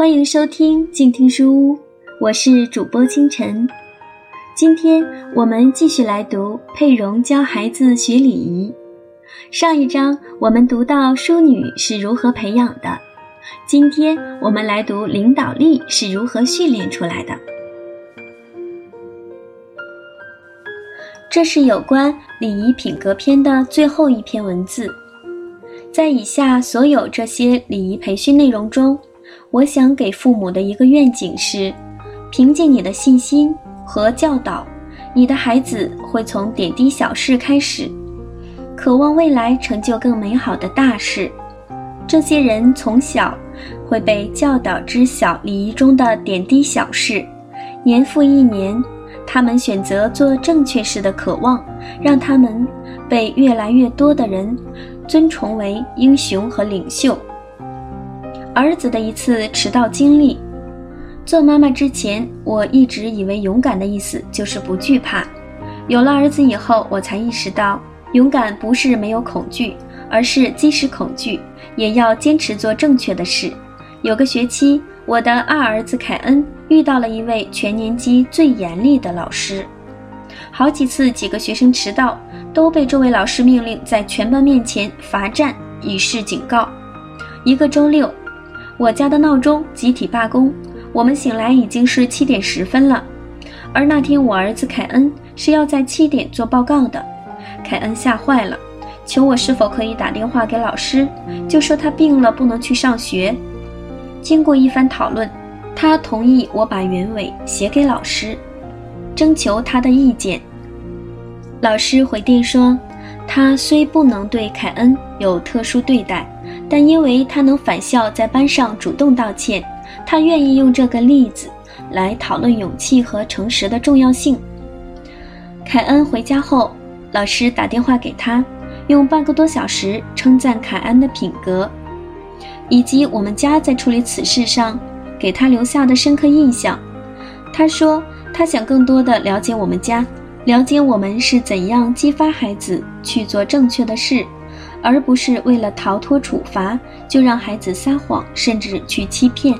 欢迎收听静听书屋，我是主播清晨。今天我们继续来读佩蓉教孩子学礼仪。上一章我们读到淑女是如何培养的，今天我们来读领导力是如何训练出来的。这是有关礼仪品格篇的最后一篇文字。在以下所有这些礼仪培训内容中。我想给父母的一个愿景是：凭借你的信心和教导，你的孩子会从点滴小事开始，渴望未来成就更美好的大事。这些人从小会被教导知晓礼仪中的点滴小事，年复一年，他们选择做正确事的渴望，让他们被越来越多的人尊崇为英雄和领袖。儿子的一次迟到经历。做妈妈之前，我一直以为勇敢的意思就是不惧怕。有了儿子以后，我才意识到，勇敢不是没有恐惧，而是即使恐惧，也要坚持做正确的事。有个学期，我的二儿子凯恩遇到了一位全年级最严厉的老师，好几次几个学生迟到，都被这位老师命令在全班面前罚站，以示警告。一个周六。我家的闹钟集体罢工，我们醒来已经是七点十分了。而那天我儿子凯恩是要在七点做报告的，凯恩吓坏了，求我是否可以打电话给老师，就说他病了不能去上学。经过一番讨论，他同意我把原委写给老师，征求他的意见。老师回电说，他虽不能对凯恩有特殊对待。但因为他能返校，在班上主动道歉，他愿意用这个例子来讨论勇气和诚实的重要性。凯恩回家后，老师打电话给他，用半个多小时称赞凯恩的品格，以及我们家在处理此事上给他留下的深刻印象。他说，他想更多的了解我们家，了解我们是怎样激发孩子去做正确的事。而不是为了逃脱处罚就让孩子撒谎，甚至去欺骗。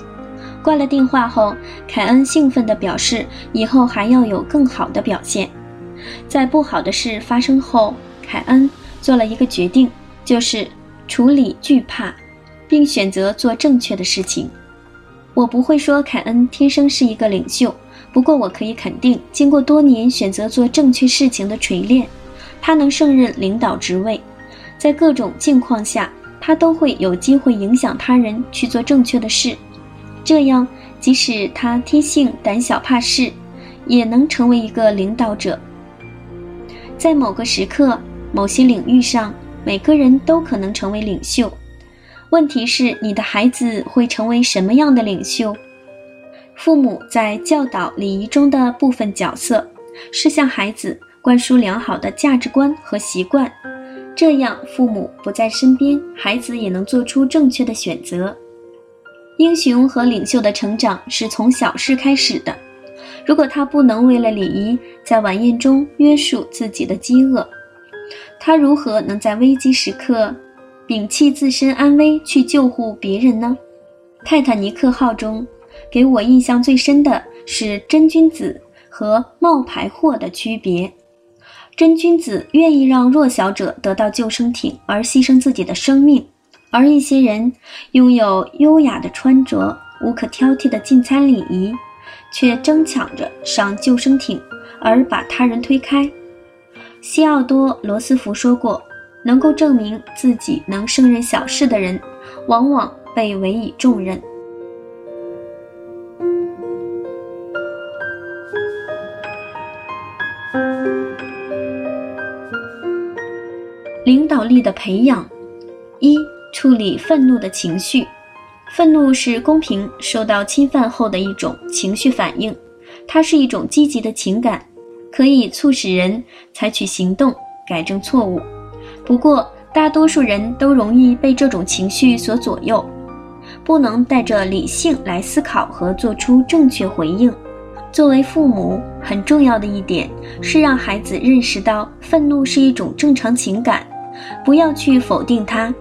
挂了电话后，凯恩兴奋地表示，以后还要有更好的表现。在不好的事发生后，凯恩做了一个决定，就是处理惧怕，并选择做正确的事情。我不会说凯恩天生是一个领袖，不过我可以肯定，经过多年选择做正确事情的锤炼，他能胜任领导职位。在各种境况下，他都会有机会影响他人去做正确的事，这样即使他天性胆小怕事，也能成为一个领导者。在某个时刻、某些领域上，每个人都可能成为领袖。问题是，你的孩子会成为什么样的领袖？父母在教导礼仪中的部分角色，是向孩子灌输良好的价值观和习惯。这样，父母不在身边，孩子也能做出正确的选择。英雄和领袖的成长是从小事开始的。如果他不能为了礼仪在晚宴中约束自己的饥饿，他如何能在危机时刻摒弃自身安危去救护别人呢？泰坦尼克号中，给我印象最深的是真君子和冒牌货的区别。真君子愿意让弱小者得到救生艇而牺牲自己的生命，而一些人拥有优雅的穿着、无可挑剔的进餐礼仪，却争抢着上救生艇而把他人推开。西奥多·罗斯福说过：“能够证明自己能胜任小事的人，往往被委以重任。”力的培养，一、处理愤怒的情绪。愤怒是公平受到侵犯后的一种情绪反应，它是一种积极的情感，可以促使人采取行动，改正错误。不过，大多数人都容易被这种情绪所左右，不能带着理性来思考和做出正确回应。作为父母，很重要的一点是让孩子认识到愤怒是一种正常情感。不要去否定他，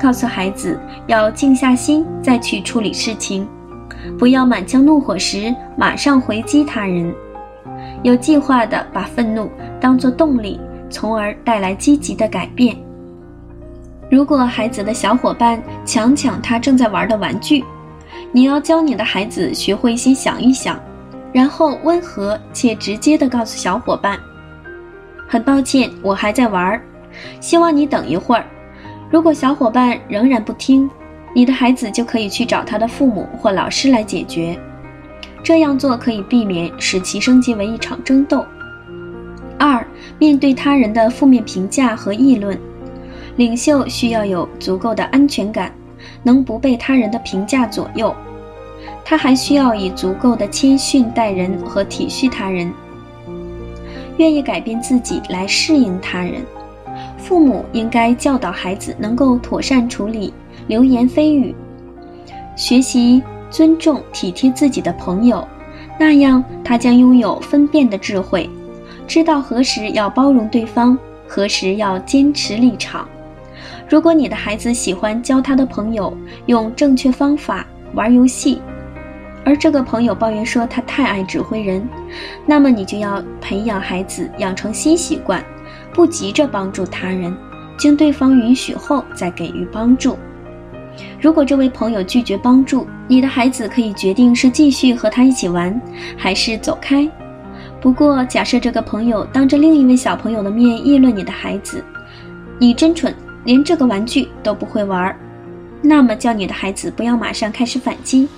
告诉孩子要静下心再去处理事情。不要满腔怒火时马上回击他人，有计划地把愤怒当作动力，从而带来积极的改变。如果孩子的小伙伴强抢他正在玩的玩具，你要教你的孩子学会先想一想，然后温和且直接地告诉小伙伴：“很抱歉，我还在玩，希望你等一会儿。”如果小伙伴仍然不听，你的孩子就可以去找他的父母或老师来解决。这样做可以避免使其升级为一场争斗。二、面对他人的负面评价和议论，领袖需要有足够的安全感。能不被他人的评价左右，他还需要以足够的谦逊待人和体恤他人，愿意改变自己来适应他人。父母应该教导孩子能够妥善处理流言蜚语，学习尊重体贴自己的朋友，那样他将拥有分辨的智慧，知道何时要包容对方，何时要坚持立场。如果你的孩子喜欢教他的朋友用正确方法玩游戏，而这个朋友抱怨说他太爱指挥人，那么你就要培养孩子养成新习惯，不急着帮助他人，经对方允许后再给予帮助。如果这位朋友拒绝帮助，你的孩子可以决定是继续和他一起玩，还是走开。不过，假设这个朋友当着另一位小朋友的面议论你的孩子，你真蠢。连这个玩具都不会玩，那么叫你的孩子不要马上开始反击，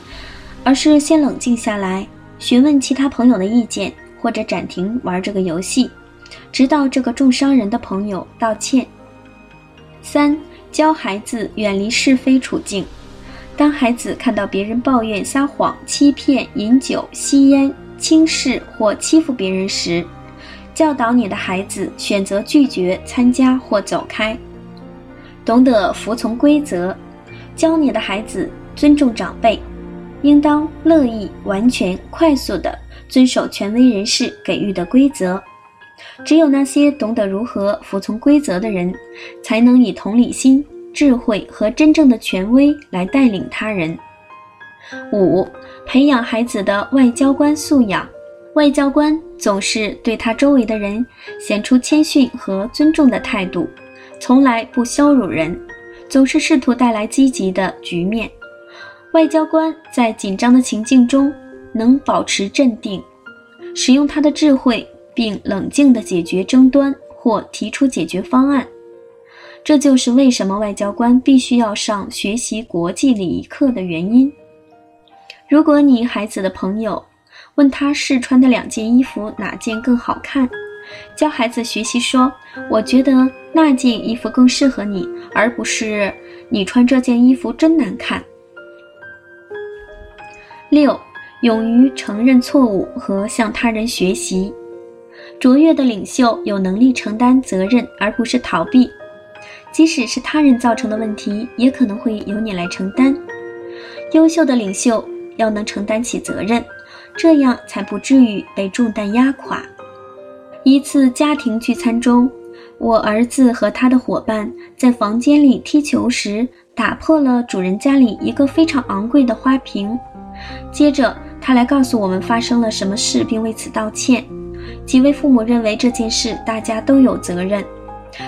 而是先冷静下来，询问其他朋友的意见，或者暂停玩这个游戏，直到这个重伤人的朋友道歉。三、教孩子远离是非处境。当孩子看到别人抱怨、撒谎、欺骗、饮酒、吸烟、轻视或欺负别人时，教导你的孩子选择拒绝参加或走开。懂得服从规则，教你的孩子尊重长辈，应当乐意、完全、快速地遵守权威人士给予的规则。只有那些懂得如何服从规则的人，才能以同理心、智慧和真正的权威来带领他人。五、培养孩子的外交官素养。外交官总是对他周围的人显出谦逊和尊重的态度。从来不羞辱人，总是试图带来积极的局面。外交官在紧张的情境中能保持镇定，使用他的智慧，并冷静地解决争端或提出解决方案。这就是为什么外交官必须要上学习国际礼仪课的原因。如果你孩子的朋友问他试穿的两件衣服哪件更好看，教孩子学习说：“我觉得那件衣服更适合你，而不是你穿这件衣服真难看。”六，勇于承认错误和向他人学习。卓越的领袖有能力承担责任，而不是逃避。即使是他人造成的问题，也可能会由你来承担。优秀的领袖要能承担起责任，这样才不至于被重担压垮。一次家庭聚餐中，我儿子和他的伙伴在房间里踢球时，打破了主人家里一个非常昂贵的花瓶。接着，他来告诉我们发生了什么事，并为此道歉。几位父母认为这件事大家都有责任，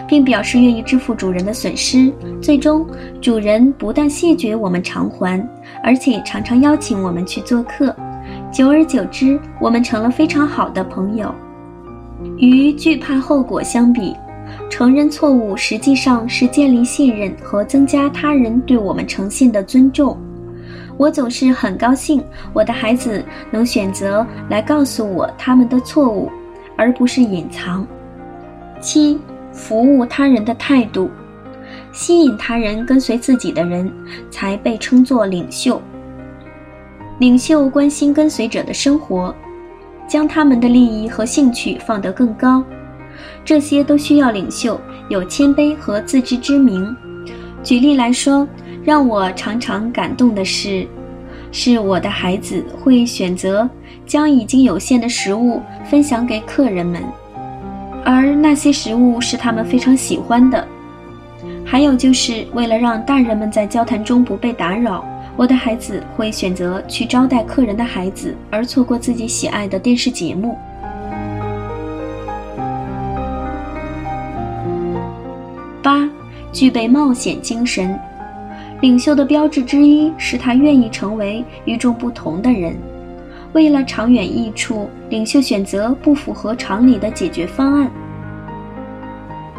并表示愿意支付主人的损失。最终，主人不但谢绝我们偿还，而且常常邀请我们去做客。久而久之，我们成了非常好的朋友。与惧怕后果相比，承认错误实际上是建立信任和增加他人对我们诚信的尊重。我总是很高兴我的孩子能选择来告诉我他们的错误，而不是隐藏。七、服务他人的态度，吸引他人跟随自己的人才被称作领袖。领袖关心跟随者的生活。将他们的利益和兴趣放得更高，这些都需要领袖有谦卑和自知之明。举例来说，让我常常感动的是，是我的孩子会选择将已经有限的食物分享给客人们，而那些食物是他们非常喜欢的。还有就是为了让大人们在交谈中不被打扰，我的孩子会选择去招待客人的孩子，而错过自己喜爱的电视节目。八，具备冒险精神。领袖的标志之一是他愿意成为与众不同的人。为了长远益处，领袖选择不符合常理的解决方案。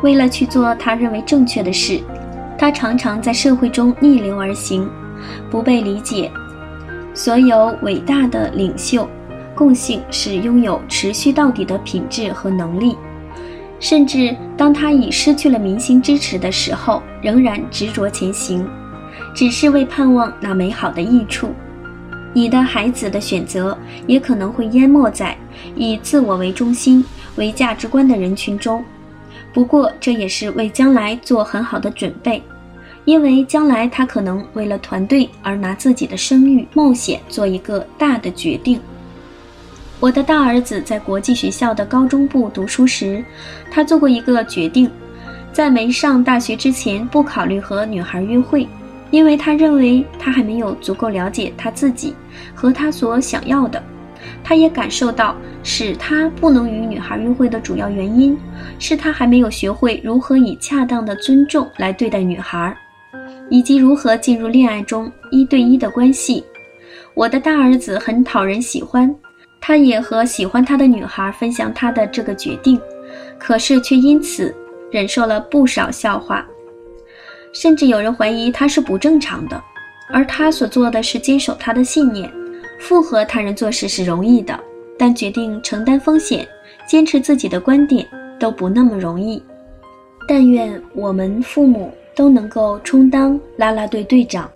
为了去做他认为正确的事，他常常在社会中逆流而行，不被理解。所有伟大的领袖共性是拥有持续到底的品质和能力，甚至当他已失去了民心支持的时候，仍然执着前行，只是为盼望那美好的益处。你的孩子的选择也可能会淹没在以自我为中心为价值观的人群中，不过这也是为将来做很好的准备，因为将来他可能为了团队而拿自己的声誉冒险做一个大的决定。我的大儿子在国际学校的高中部读书时，他做过一个决定，在没上大学之前不考虑和女孩约会。因为他认为他还没有足够了解他自己和他所想要的，他也感受到使他不能与女孩约会的主要原因是他还没有学会如何以恰当的尊重来对待女孩，以及如何进入恋爱中一对一的关系。我的大儿子很讨人喜欢，他也和喜欢他的女孩分享他的这个决定，可是却因此忍受了不少笑话。甚至有人怀疑他是不正常的，而他所做的是坚守他的信念。附和他人做事是容易的，但决定承担风险、坚持自己的观点都不那么容易。但愿我们父母都能够充当啦啦队队长。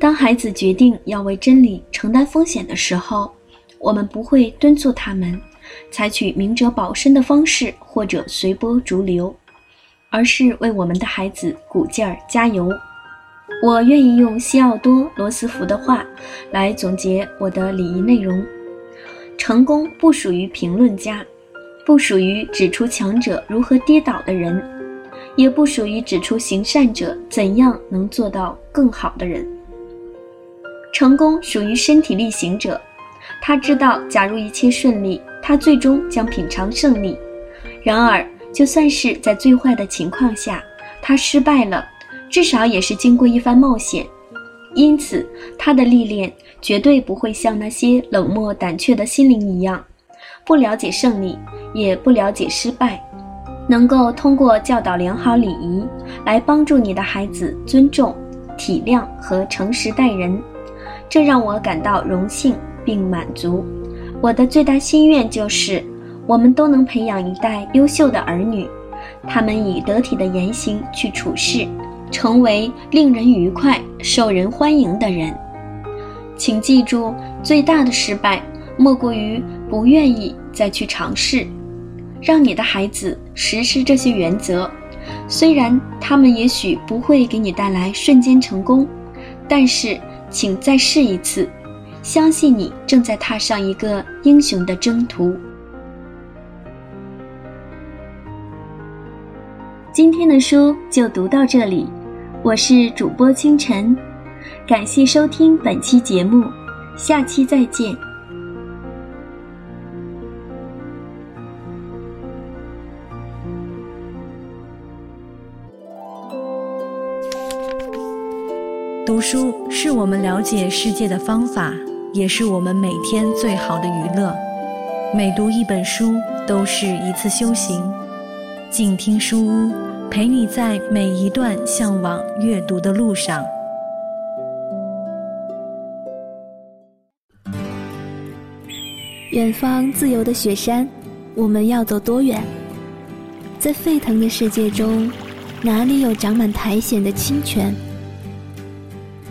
当孩子决定要为真理承担风险的时候，我们不会敦促他们采取明哲保身的方式，或者随波逐流。而是为我们的孩子鼓劲儿加油。我愿意用西奥多·罗斯福的话来总结我的礼仪内容：成功不属于评论家，不属于指出强者如何跌倒的人，也不属于指出行善者怎样能做到更好的人。成功属于身体力行者，他知道，假如一切顺利，他最终将品尝胜利。然而，就算是在最坏的情况下，他失败了，至少也是经过一番冒险。因此，他的历练绝对不会像那些冷漠胆怯的心灵一样，不了解胜利，也不了解失败。能够通过教导良好礼仪来帮助你的孩子尊重、体谅和诚实待人，这让我感到荣幸并满足。我的最大心愿就是。我们都能培养一代优秀的儿女，他们以得体的言行去处事，成为令人愉快、受人欢迎的人。请记住，最大的失败莫过于不愿意再去尝试。让你的孩子实施这些原则，虽然他们也许不会给你带来瞬间成功，但是请再试一次，相信你正在踏上一个英雄的征途。今天的书就读到这里，我是主播清晨，感谢收听本期节目，下期再见。读书是我们了解世界的方法，也是我们每天最好的娱乐。每读一本书都是一次修行。静听书屋，陪你在每一段向往阅读的路上。远方自由的雪山，我们要走多远？在沸腾的世界中，哪里有长满苔藓的清泉？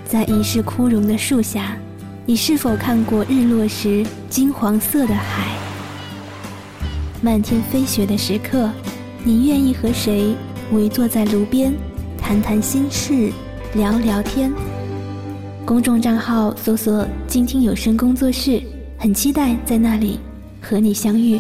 在一世枯荣的树下，你是否看过日落时金黄色的海？漫天飞雪的时刻。你愿意和谁围坐在炉边，谈谈心事，聊聊天？公众账号搜索“静听有声工作室”，很期待在那里和你相遇。